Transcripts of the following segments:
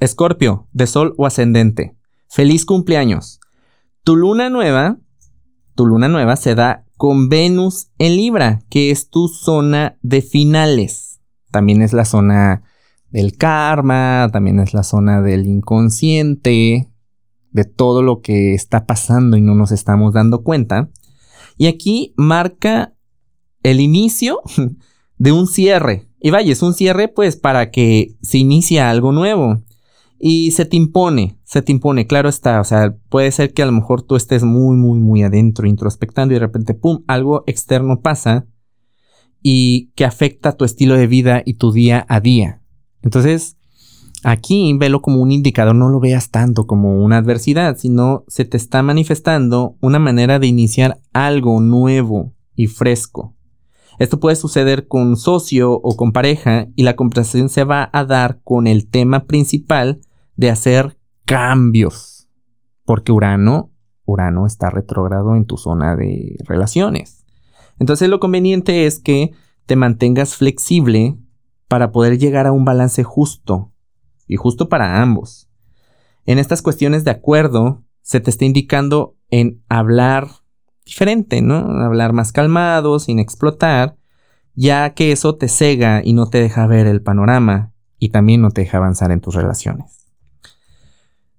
Escorpio, de Sol o ascendente. Feliz cumpleaños. Tu luna nueva, tu luna nueva se da con Venus en Libra, que es tu zona de finales. También es la zona del karma, también es la zona del inconsciente, de todo lo que está pasando y no nos estamos dando cuenta. Y aquí marca el inicio de un cierre. Y vaya, es un cierre pues para que se inicie algo nuevo. Y se te impone, se te impone, claro está, o sea, puede ser que a lo mejor tú estés muy, muy, muy adentro, introspectando y de repente, ¡pum!, algo externo pasa y que afecta tu estilo de vida y tu día a día. Entonces, aquí velo como un indicador, no lo veas tanto como una adversidad, sino se te está manifestando una manera de iniciar algo nuevo y fresco. Esto puede suceder con socio o con pareja y la conversación se va a dar con el tema principal de hacer cambios. Porque Urano, Urano está retrógrado en tu zona de relaciones. Entonces lo conveniente es que te mantengas flexible para poder llegar a un balance justo y justo para ambos. En estas cuestiones de acuerdo se te está indicando en hablar diferente, ¿no? Hablar más calmado, sin explotar, ya que eso te cega y no te deja ver el panorama y también no te deja avanzar en tus relaciones.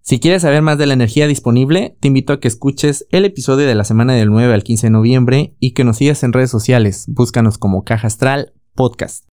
Si quieres saber más de la energía disponible, te invito a que escuches el episodio de la semana del 9 al 15 de noviembre y que nos sigas en redes sociales. Búscanos como Caja Astral Podcast.